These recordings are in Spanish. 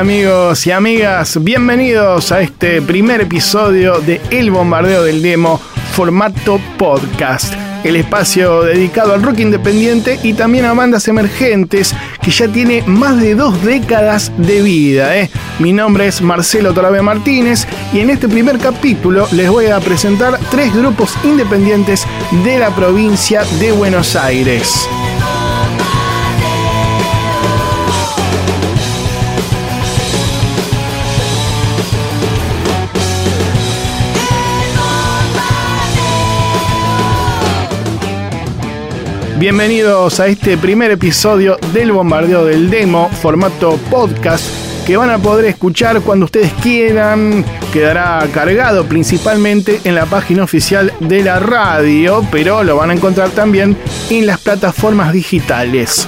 Amigos y amigas, bienvenidos a este primer episodio de El Bombardeo del Demo, formato podcast el espacio dedicado al rock independiente y también a bandas emergentes que ya tiene más de dos décadas de vida. ¿eh? Mi nombre es Marcelo Torabe Martínez y en este primer capítulo les voy a presentar tres grupos independientes de la provincia de Buenos Aires. Bienvenidos a este primer episodio del Bombardeo del Demo, formato podcast, que van a poder escuchar cuando ustedes quieran. Quedará cargado principalmente en la página oficial de la radio, pero lo van a encontrar también en las plataformas digitales.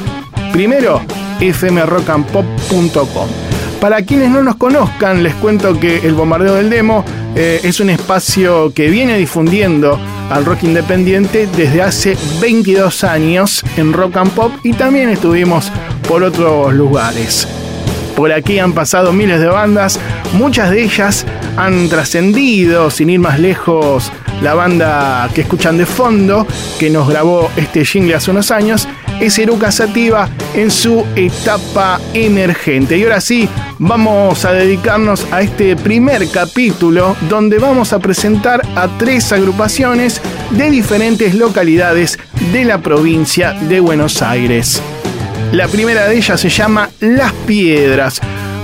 Primero, fmrockandpop.com. Para quienes no nos conozcan, les cuento que el Bombardeo del Demo eh, es un espacio que viene difundiendo al rock independiente desde hace 22 años en rock and pop y también estuvimos por otros lugares. Por aquí han pasado miles de bandas, muchas de ellas han trascendido, sin ir más lejos, la banda que escuchan de fondo, que nos grabó este jingle hace unos años, es Eruca Sativa en su etapa emergente. Y ahora sí, vamos a dedicarnos a este primer capítulo donde vamos a presentar a tres agrupaciones de diferentes localidades de la provincia de Buenos Aires. La primera de ellas se llama Las Piedras,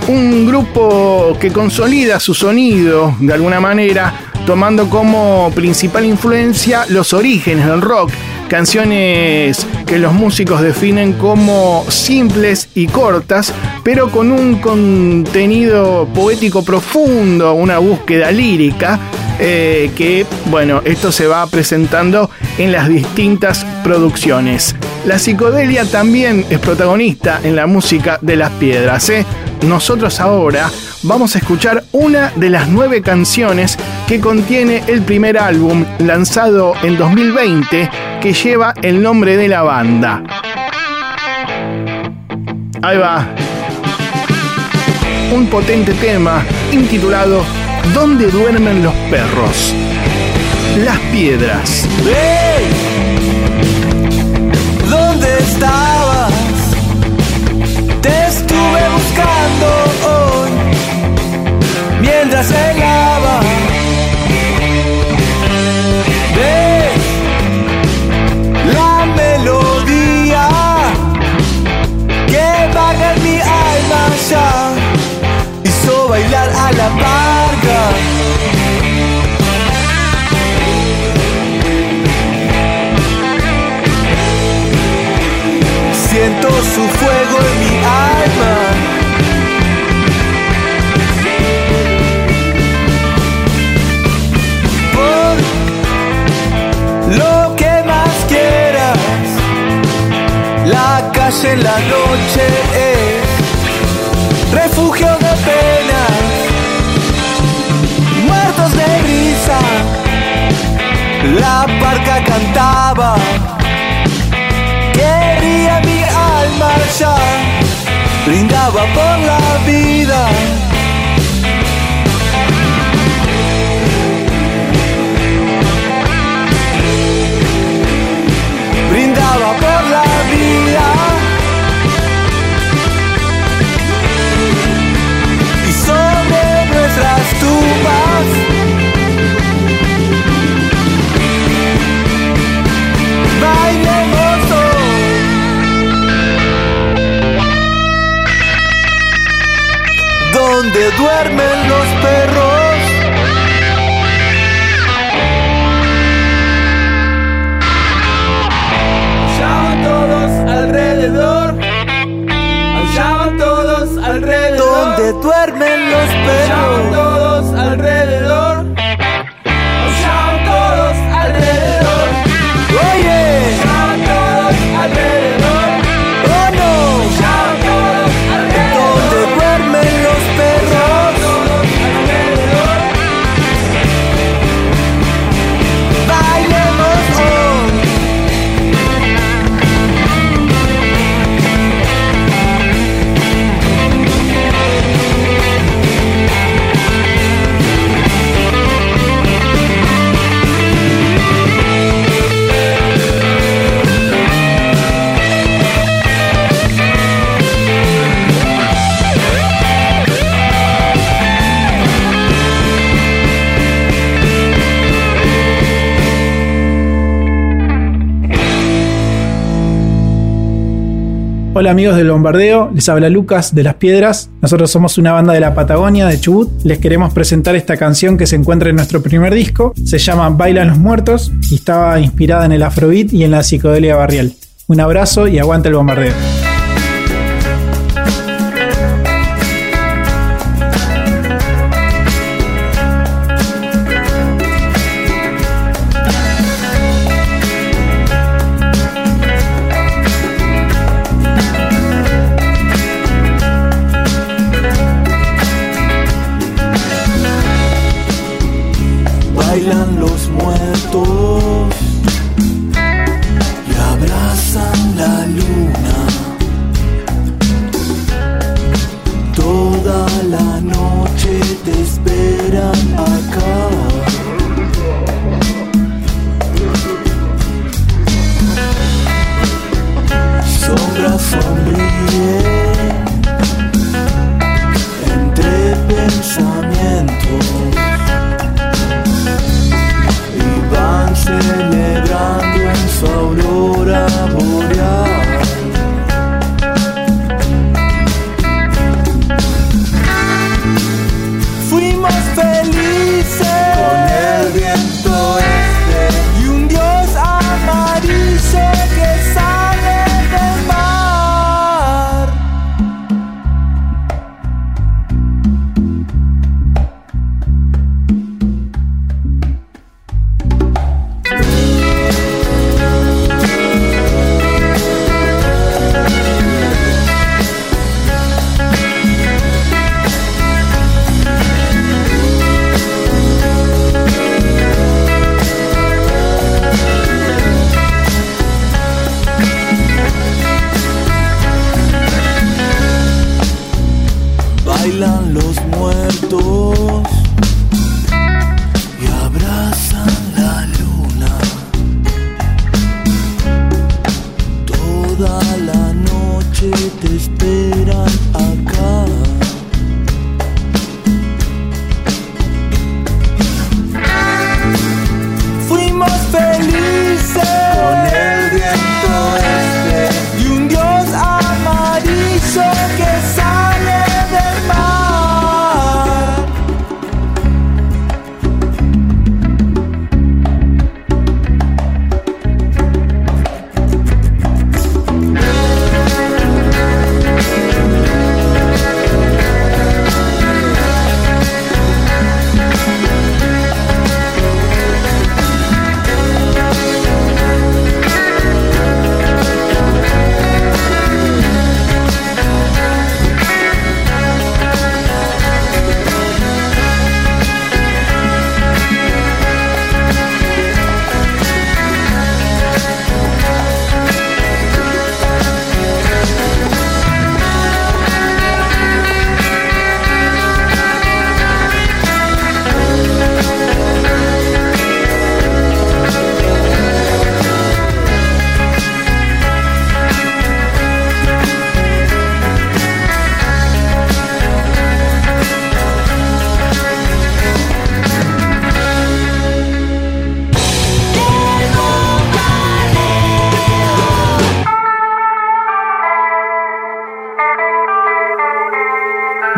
un grupo que consolida su sonido de alguna manera, tomando como principal influencia los orígenes del rock canciones que los músicos definen como simples y cortas, pero con un contenido poético profundo, una búsqueda lírica, eh, que, bueno, esto se va presentando en las distintas producciones. La psicodelia también es protagonista en la música de las piedras. ¿eh? Nosotros ahora vamos a escuchar una de las nueve canciones que contiene el primer álbum lanzado en 2020 que lleva el nombre de la banda. Ahí va. Un potente tema intitulado ¿Dónde duermen los perros? Las piedras. ¿Dónde estabas? Te estuve buscando hoy mientras helaba. La noche duermen los perros. Aullaban todos alrededor. Aullaban todos alrededor. Donde duermen los perros. Hola amigos del bombardeo, les habla Lucas de Las Piedras. Nosotros somos una banda de la Patagonia, de Chubut. Les queremos presentar esta canción que se encuentra en nuestro primer disco. Se llama Bailan los Muertos y estaba inspirada en el afrobeat y en la psicodelia barrial. Un abrazo y aguanta el bombardeo. Bailan los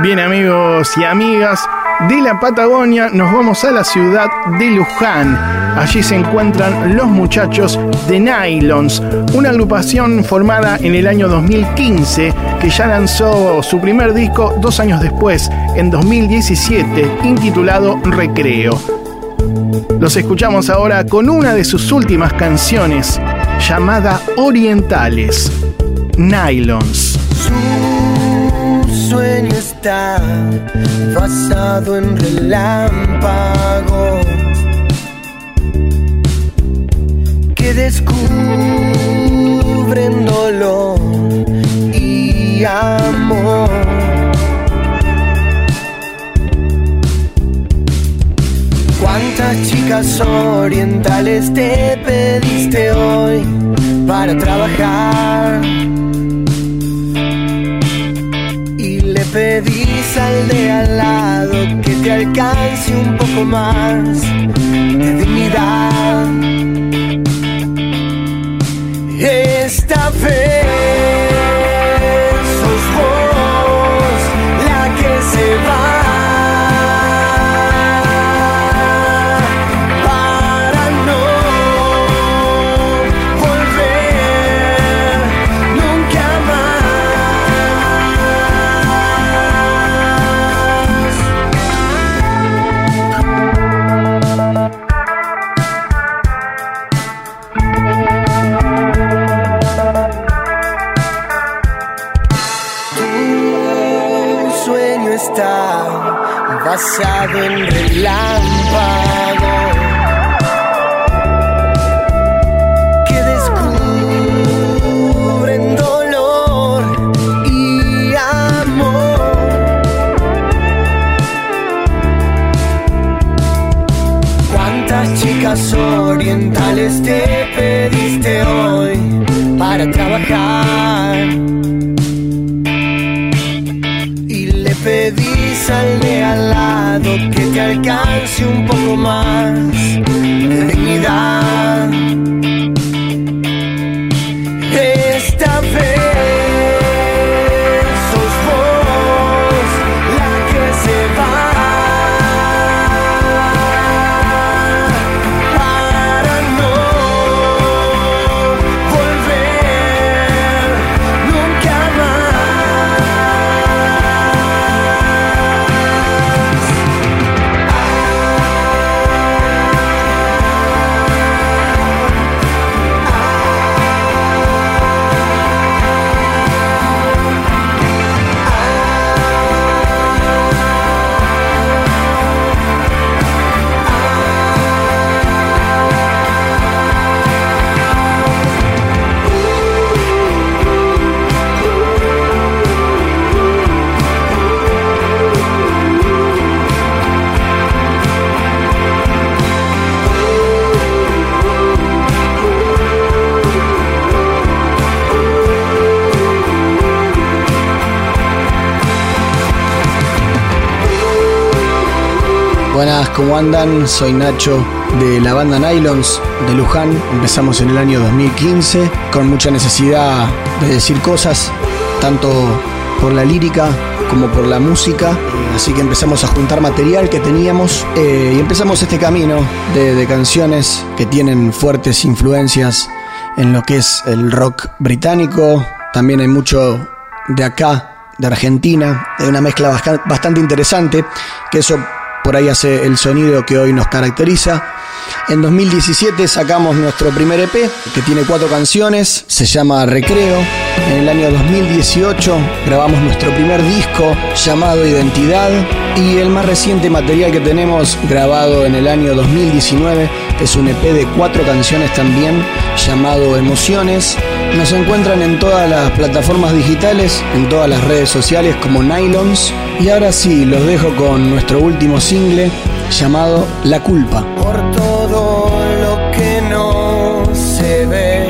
Bien amigos y amigas, de la Patagonia nos vamos a la ciudad de Luján. Allí se encuentran los muchachos de Nylons, una agrupación formada en el año 2015 que ya lanzó su primer disco dos años después, en 2017, intitulado Recreo. Los escuchamos ahora con una de sus últimas canciones, llamada Orientales, Nylons. Está basado en relámpagos que descubren dolor y amor. ¿Cuántas chicas orientales te pediste hoy para trabajar? Pedís al de al lado que te alcance un poco más de dignidad. Chicas orientales te pediste hoy para trabajar? Y le pedís al de al lado que te alcance un poco más de dignidad. ¿Cómo andan? Soy Nacho de la banda Nylons de Luján. Empezamos en el año 2015 con mucha necesidad de decir cosas, tanto por la lírica como por la música. Así que empezamos a juntar material que teníamos eh, y empezamos este camino de, canciones que tienen fuertes influencias en lo que es el rock británico. También hay mucho de acá, de Argentina, de una mezcla bastante interesante, que eso por ahí hace el sonido que hoy nos caracteriza. En 2017 sacamos nuestro primer EP, que tiene cuatro canciones, se llama Recreo. En el año 2018 grabamos nuestro primer disco llamado Identidad y el más reciente material que tenemos grabado en el año 2019 es un EP de cuatro canciones también llamado Emociones. Nos encuentran en todas las plataformas digitales, en todas las redes sociales como Nylons. Y ahora sí, los dejo con nuestro último single llamado La Culpa. por todo lo que no se ve.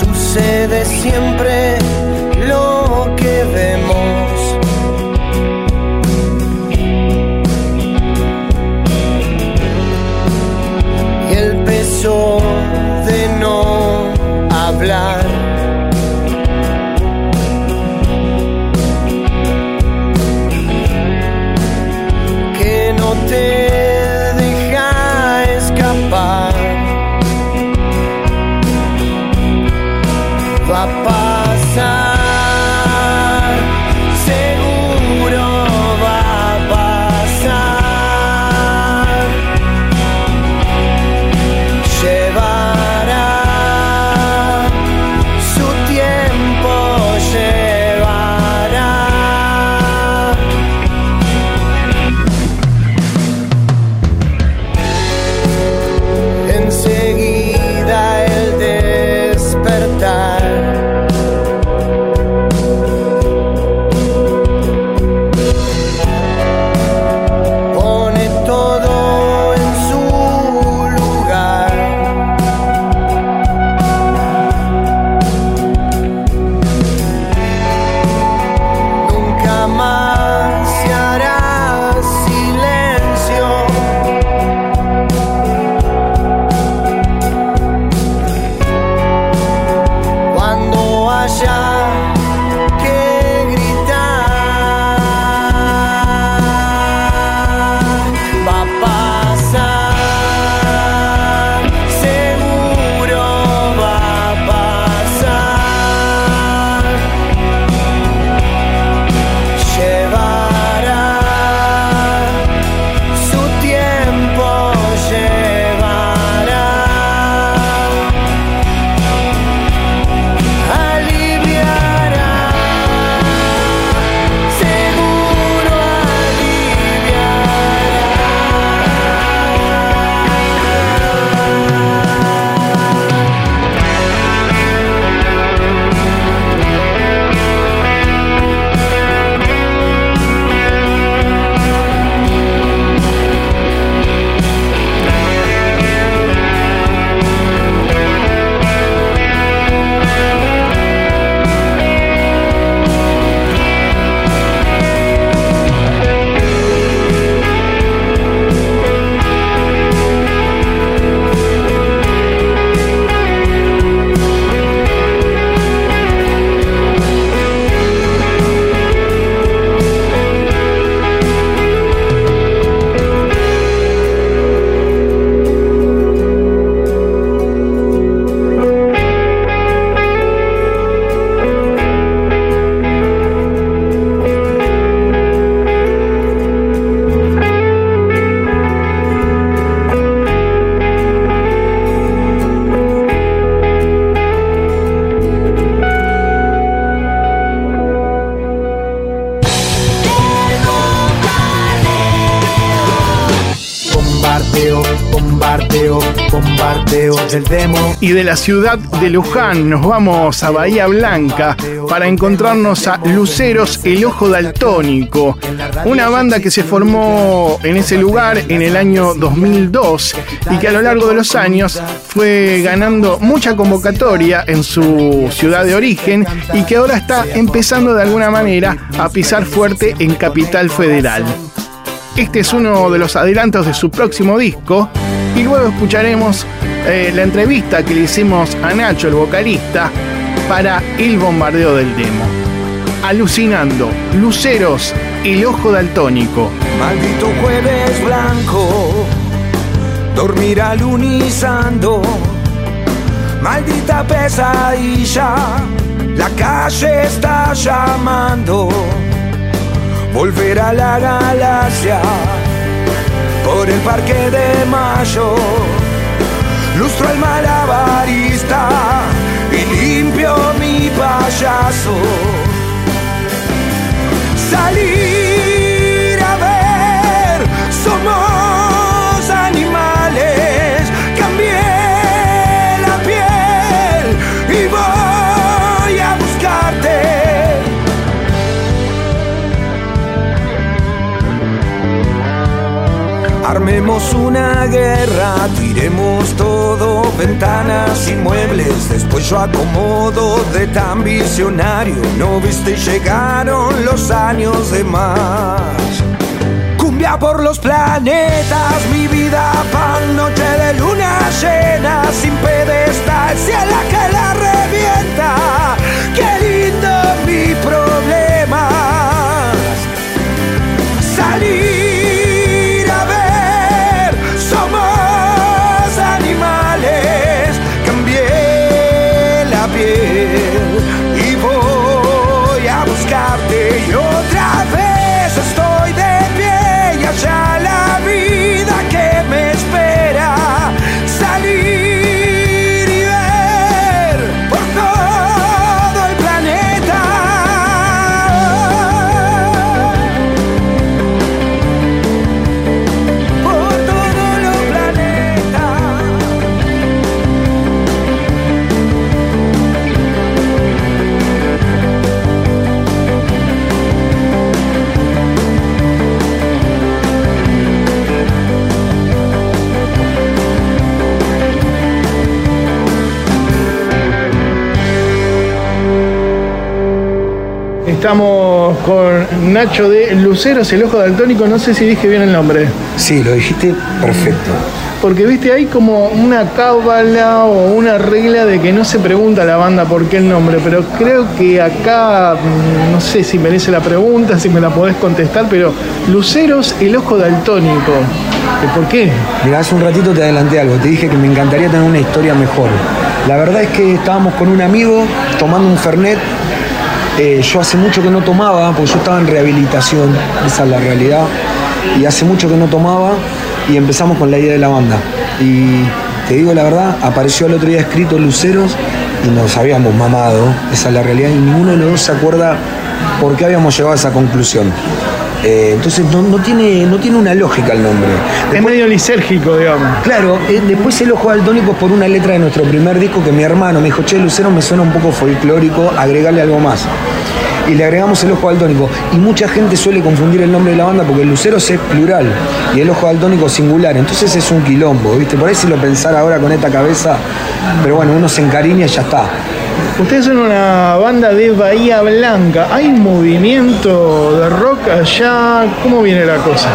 Sucede siempre de no hablar. De la ciudad de Luján nos vamos a Bahía Blanca para encontrarnos a Luceros El Ojo Daltónico, una banda que se formó en ese lugar en el año 2002 y que a lo largo de los años fue ganando mucha convocatoria en su ciudad de origen y que ahora está empezando de alguna manera a pisar fuerte en Capital Federal. Este es uno de los adelantos de su próximo disco y luego escucharemos eh, la entrevista que le hicimos a Nacho, el vocalista, para el bombardeo del demo. Alucinando, Luceros, el ojo daltónico. Maldito jueves blanco, dormir alunizando. Maldita pesadilla, la calle está llamando volver a la galaxia por el parque de mayo. Lustro al malabarista y limpio mi payaso. Salir Armemos una guerra, tiremos todo, ventanas y muebles. Después yo acomodo de tan visionario. No viste, llegaron los años de más. Cumbia por los planetas, mi vida pan, noche de luna llena, sin pedestal, la que la revienta. Qué lindo mi problema. Salir Estamos con Nacho de Luceros, el ojo daltónico. No sé si dije bien el nombre. Sí, lo dijiste perfecto. Porque viste, hay como una cábala o una regla de que no se pregunta a la banda por qué el nombre, pero creo que acá, mm, no sé si merece la pregunta, si me la podés contestar, pero Luceros, el ojo daltónico. ¿Y ¿Por qué? Mira, hace un ratito te adelanté algo, te dije que me encantaría tener una historia mejor. La verdad es que estábamos con un amigo tomando un Fernet. Eh, yo hace mucho que no tomaba, porque yo estaba en rehabilitación, esa es la realidad. Y hace mucho que no tomaba y empezamos con la idea de la banda. Y te digo la verdad, apareció el otro día escrito Luceros y nos habíamos mamado, esa es la realidad, y ninguno de los dos se acuerda por qué habíamos llegado a esa conclusión. Eh, entonces no, no tiene, no tiene una lógica el nombre. Es medio lisérgico, digamos. Claro, eh, después el ojo daltónico por una letra de nuestro primer disco que mi hermano me dijo, che, Lucero me suena un poco folclórico, agregarle algo más. Y le agregamos el ojo daltónico. Y mucha gente suele confundir el nombre de la banda porque el Lucero es plural y el ojo daltónico singular. Entonces es un quilombo, ¿viste? Por ahí si lo pensar ahora con esta cabeza, pero bueno, uno se encariña y ya está. Ustedes son una banda de Bahía Blanca. ¿Hay movimiento de rock allá? ¿Cómo viene la cosa?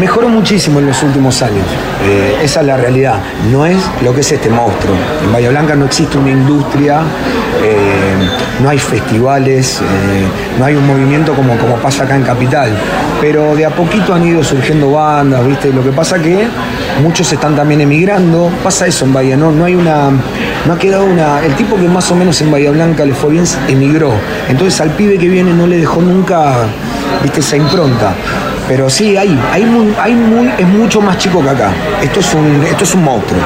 Mejoró muchísimo en los últimos años. Eh, esa es la realidad. No es lo que es este monstruo. En Bahía Blanca no existe una industria, eh, no hay festivales, eh, no hay un movimiento como, como pasa acá en Capital. Pero de a poquito han ido surgiendo bandas, ¿viste? Lo que pasa que muchos están también emigrando. Pasa eso en Bahía, ¿no? No hay una. No ha quedado una. El tipo que más o menos en Bahía Blanca le fue bien emigró. Entonces al pibe que viene no le dejó nunca, viste, esa impronta. Pero sí, hay, hay, muy, hay muy, es mucho más chico que acá. Esto es un, esto es un monstruo.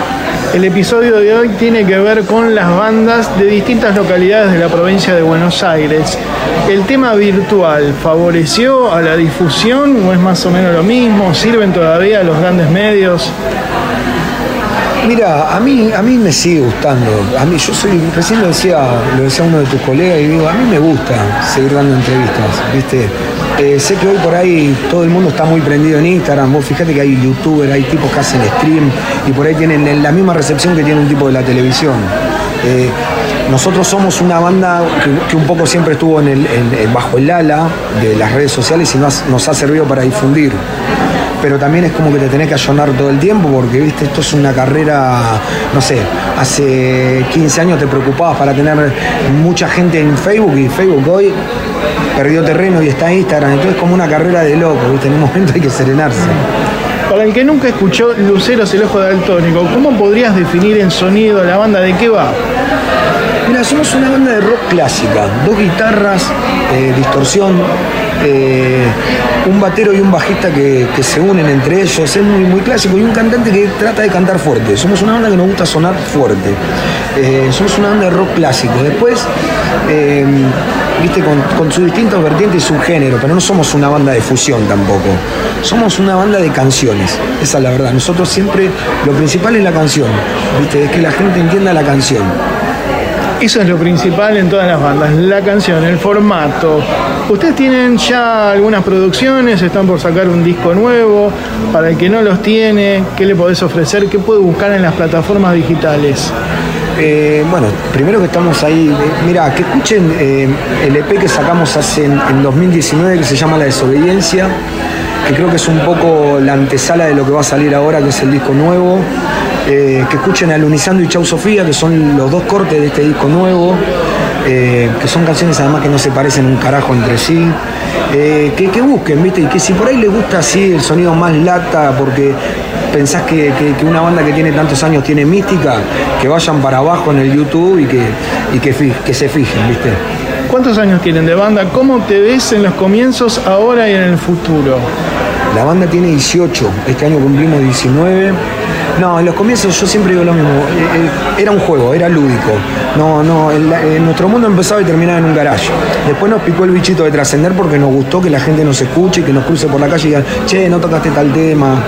El episodio de hoy tiene que ver con las bandas de distintas localidades de la provincia de Buenos Aires. ¿El tema virtual favoreció a la difusión o es más o menos lo mismo? ¿Sirven todavía los grandes medios? Mira, a mí, a mí me sigue gustando. A mí, yo soy, recién lo decía, lo decía uno de tus colegas y digo, a mí me gusta seguir dando entrevistas, ¿viste? Eh, sé que hoy por ahí todo el mundo está muy prendido en Instagram. Vos fíjate que hay youtubers, hay tipos que hacen stream y por ahí tienen la misma recepción que tiene un tipo de la televisión. Eh, nosotros somos una banda que, un poco siempre estuvo en el, bajo el ala de las redes sociales y nos, nos ha servido para difundir pero también es como que te tenés que ayornar todo el tiempo porque, viste, esto es una carrera, no sé, hace 15 años te preocupabas para tener mucha gente en Facebook y Facebook hoy perdió terreno y está en Instagram, entonces es como una carrera de loco, ¿viste? En un momento hay que serenarse. Para el que nunca escuchó Luceros el Ojo Daltónico, ¿cómo podrías definir en sonido la banda de qué va? Mira, somos una banda de rock clásica, dos guitarras, eh, distorsión, eh, un batero y un bajista que, se unen entre ellos, es muy, muy clásico, y un cantante que trata de cantar fuerte. Somos una banda que nos gusta sonar fuerte. Eh, somos una banda de rock clásico. Después, viste, con, sus distintos vertientes y su género, pero no somos una banda de fusión tampoco. Somos una banda de canciones, esa es la verdad. Nosotros siempre, lo principal es la canción, viste, es que la gente entienda la canción. Eso es lo principal en todas las bandas, la canción, el formato. Ustedes tienen ya algunas producciones, están por sacar un disco nuevo. Para el que no los tiene, ¿qué le podés ofrecer? ¿Qué puede buscar en las plataformas digitales? Eh, bueno, primero que estamos ahí, eh, mira, que escuchen eh, el EP que sacamos hace en, en 2019 que se llama La Desobediencia, que creo que es un poco la antesala de lo que va a salir ahora, que es el disco nuevo. Eh, que escuchen a Lunizando y Chau Sofía, que son los dos cortes de este disco nuevo, eh, que son canciones además que no se parecen un carajo entre sí, eh, que, busquen, ¿viste? Y que si por ahí les gusta así el sonido más lata, porque pensás que, una banda que tiene tantos años tiene mística, que vayan para abajo en el YouTube y que, y que, que se fijen, ¿viste? ¿Cuántos años tienen de banda? ¿Cómo te ves en los comienzos ahora y en el futuro? La banda tiene 18, este año cumplimos 19. No, en los comienzos yo siempre digo lo mismo, eh, eh, era un juego, era lúdico. No, no, nuestro mundo empezaba y terminaba en un garaje. Después nos picó el bichito de trascender porque nos gustó que la gente nos escuche, que nos cruce por la calle y digan, che, no tocaste tal tema.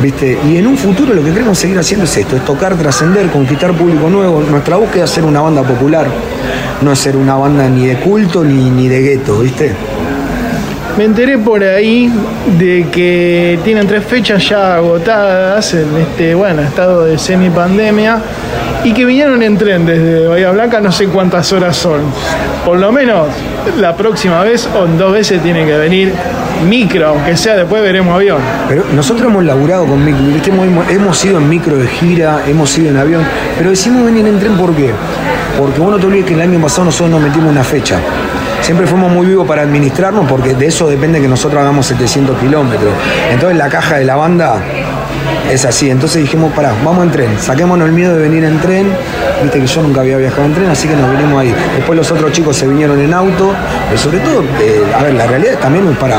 ¿Viste? Y en un futuro lo que queremos seguir haciendo es esto, es tocar, trascender, conquistar público nuevo. Nuestra búsqueda es ser una banda popular, no ser una banda ni de culto ni, ni de gueto, ¿viste? Me enteré por ahí de que tienen tres fechas ya agotadas en este bueno estado de semipandemia y que vinieron en tren desde Bahía Blanca, no sé cuántas horas son. Por lo menos la próxima vez o dos veces tiene que venir micro, aunque sea después veremos avión. Pero nosotros hemos laburado con micro, hemos, ido en micro de gira, hemos ido en avión, pero decimos venir en tren ¿por qué? Porque vos no te olvides que el año pasado nosotros nos metimos una fecha siempre fuimos muy vivos para administrarnos porque de eso depende que nosotros hagamos 700 kilómetros. Entonces la caja de la banda es así. Entonces dijimos, pará, vamos en tren, saquémonos el miedo de venir en tren. Viste que yo nunca había viajado en tren, así que nos vinimos ahí. Después los otros chicos se vinieron en auto, pero sobre todo, eh, a ver, la realidad también es para,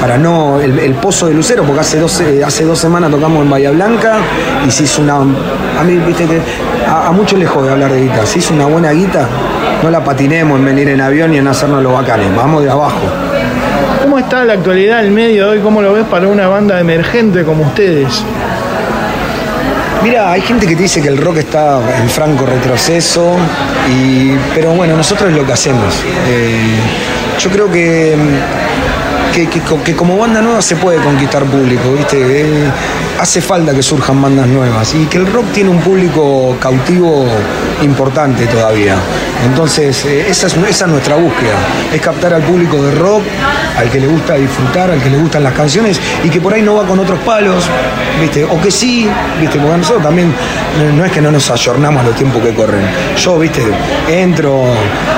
para no. El, pozo de Lucero, porque hace dos, hace dos semanas tocamos en Bahía Blanca y se hizo una. A mí, viste que a, muchos les jode hablar de guita. Se hizo una buena guita, no la patinemos en venir en avión y en hacernos los bacanes, vamos de abajo. ¿Cómo está la actualidad el medio de hoy? ¿Cómo lo ves para una banda emergente como ustedes? Mira, hay gente que te dice que el rock está en franco retroceso, y, pero bueno, nosotros es lo que hacemos. Eh, yo creo que, que, como banda nueva se puede conquistar público, ¿viste? Eh, hace falta que surjan bandas nuevas y que el rock tiene un público cautivo importante todavía. Entonces, eh, esa, es, nuestra búsqueda, es captar al público de rock, al que le gusta disfrutar, al que le gustan las canciones y que por ahí no va con otros palos, ¿viste? O que sí, ¿viste? Porque nosotros también no es que no nos ayornamos a los tiempos que corren. Yo, ¿viste? Entro,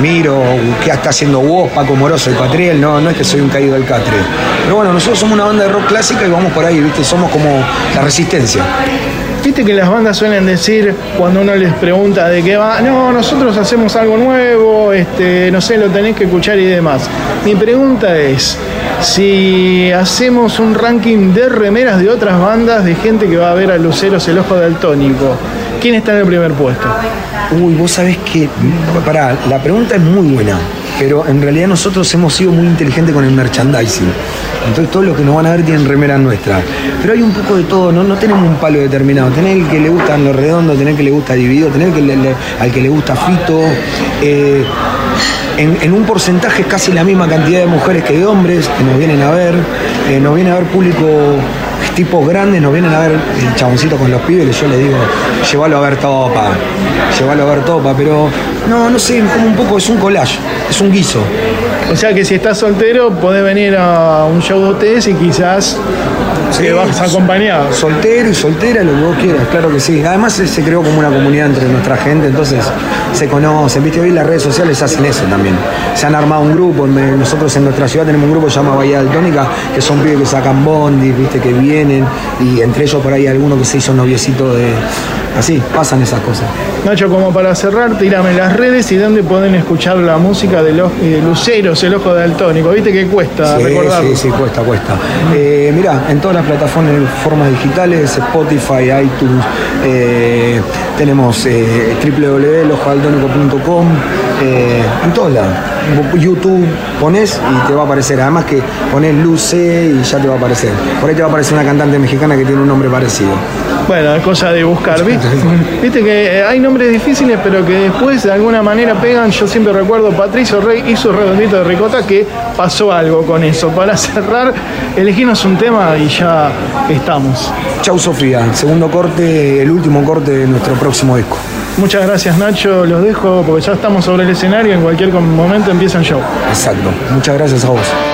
miro qué está haciendo vos, Paco Moroso y Patriel, no, no es que soy un caído del catre. Pero bueno, nosotros somos una banda de rock clásica y vamos por ahí, ¿viste? Somos como la resistencia. Viste que las bandas suelen decir cuando uno les pregunta de qué va, no, nosotros hacemos algo nuevo, este, no sé, lo tenés que escuchar y demás. Mi pregunta es, si hacemos un ranking de remeras de otras bandas de gente que va a ver a Luceros el Ojo Daltónico, ¿quién está en el primer puesto? Uy, vos sabés que. Pará, la pregunta es muy buena, pero en realidad nosotros hemos sido muy inteligentes con el merchandising. Entonces todos los que nos van a ver tienen remeras nuestras. Pero hay un poco de todo, no, no tenemos un palo determinado. Tener el que le gustan los redondos, tener el que le gusta dividido, tener el que le- al que le gusta fito. eh, en, en un porcentaje casi la misma cantidad de mujeres que de hombres que nos vienen a ver. eh, nos viene a ver público tipos grandes, nos vienen a ver el chaboncito con los pibes, y yo les digo, llévalo a ver topa, llévalo a ver topa, pero no, no sé, como un poco es un collage, es un guiso. O sea que si estás soltero, podés venir a un show de ustedes y quizás te vas acompañado. Soltero y soltera, lo que vos quieras, claro que sí. Además se, se creó como una comunidad entre nuestra gente, entonces se conocen, viste, hoy las redes sociales hacen eso también. Se han armado un grupo, nosotros en nuestra ciudad tenemos un grupo que se llama Bahía Daltónica, que son pibes que sacan bondi, viste, que vienen, y entre ellos por ahí alguno que se hizo noviecito de... Así, pasan esas cosas. Nacho, como para cerrar, tírame las redes y dónde pueden escuchar la música de los de Luceros, el ojo daltónico. Viste que cuesta Sí, recordarlo. sí, sí, cuesta, cuesta. Eh, mirá, en todas las plataformas formas digitales, Spotify, iTunes, eh, tenemos eh, eh, en todos lados. YouTube pones y te va a aparecer. Además que pones Luce y ya te va a aparecer. Por ahí te va a aparecer una cantante mexicana que tiene un nombre parecido. Bueno, es cosa de buscar, ¿viste? Viste que hay nombres difíciles, pero que después de alguna manera pegan. Yo siempre recuerdo Patricio Rey y su redondito de ricota que pasó algo con eso. Para cerrar, elegimos un tema y ya estamos. Chau Sofía, segundo corte, el último corte de nuestro próximo disco. Muchas gracias Nacho, los dejo porque ya estamos sobre el escenario, en cualquier momento empieza el show. Exacto. Muchas gracias a vos.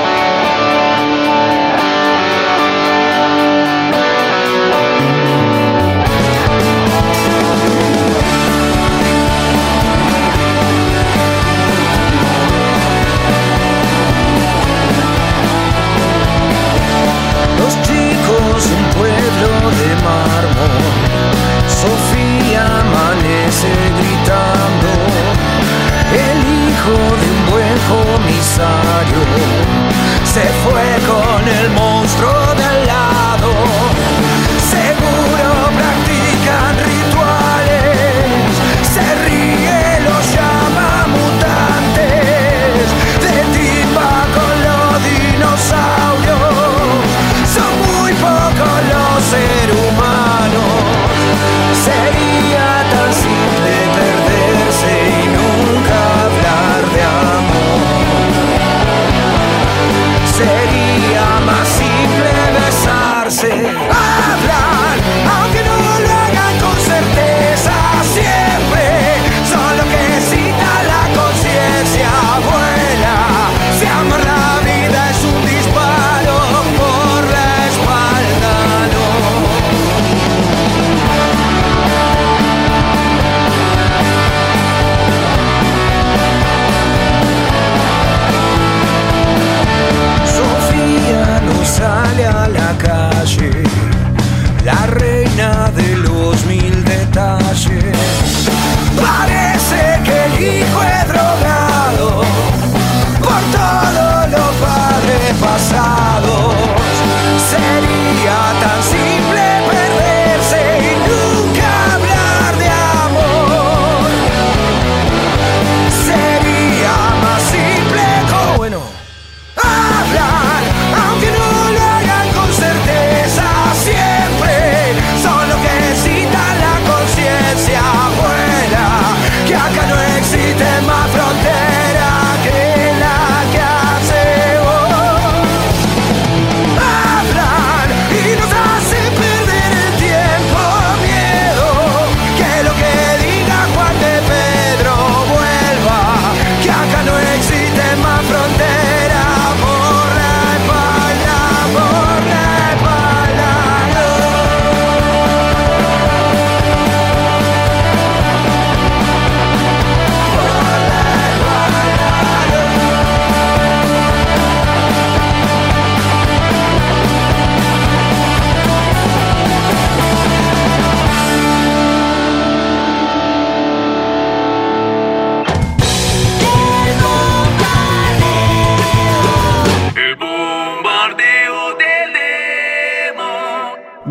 してます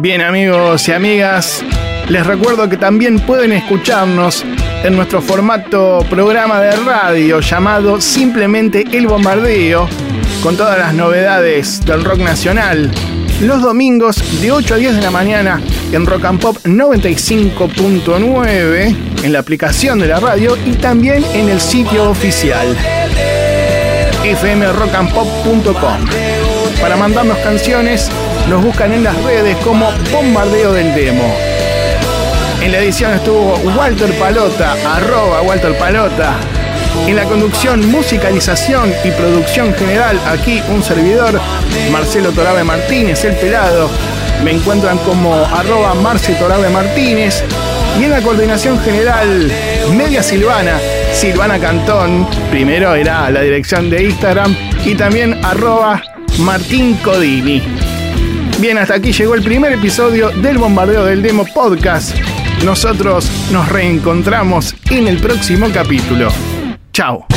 Bien amigos y amigas, les recuerdo que también pueden escucharnos en nuestro formato programa de radio llamado simplemente El Bombardeo, con todas las novedades del rock nacional, los domingos de 8 a 10 de la mañana en Rock and Pop 95.9, en la aplicación de la radio y también en el sitio oficial fmrockandpop.com. Para mandarnos canciones, nos buscan en las redes como Bombardeo del Demo. En la edición estuvo Walter Palota, arroba Walter Palota. En la conducción, musicalización y producción general, aquí un servidor, Marcelo Torabe Martínez, el pelado. Me encuentran como arroba Marce Torabe Martínez. Y en la coordinación general, Media Silvana, Silvana Cantón, primero era la dirección de Instagram, y también arroba Martín Codini. Bien, hasta aquí llegó el primer episodio del Bombardeo del Demo Podcast. Nosotros nos reencontramos en el próximo capítulo. Chao.